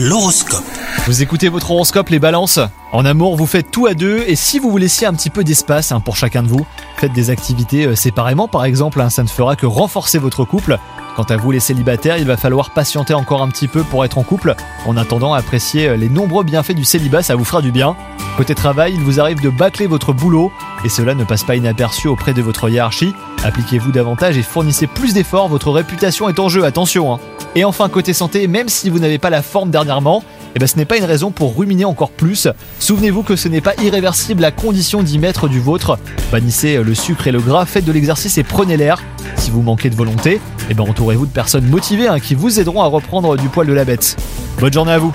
L'horoscope. Vous écoutez votre horoscope les balances En amour, vous faites tout à deux et si vous vous laissiez un petit peu d'espace hein, pour chacun de vous, faites des activités euh, séparément par exemple, hein, ça ne fera que renforcer votre couple. Quant à vous les célibataires, il va falloir patienter encore un petit peu pour être en couple. En attendant, apprécier euh, les nombreux bienfaits du célibat, ça vous fera du bien. Côté travail, il vous arrive de bâcler votre boulot et cela ne passe pas inaperçu auprès de votre hiérarchie. Appliquez-vous davantage et fournissez plus d'efforts, votre réputation est en jeu, attention. Hein. Et enfin, côté santé, même si vous n'avez pas la forme dernièrement, eh ben, ce n'est pas une raison pour ruminer encore plus. Souvenez-vous que ce n'est pas irréversible à condition d'y mettre du vôtre. Bannissez le sucre et le gras, faites de l'exercice et prenez l'air. Si vous manquez de volonté, eh ben, entourez-vous de personnes motivées hein, qui vous aideront à reprendre du poil de la bête. Bonne journée à vous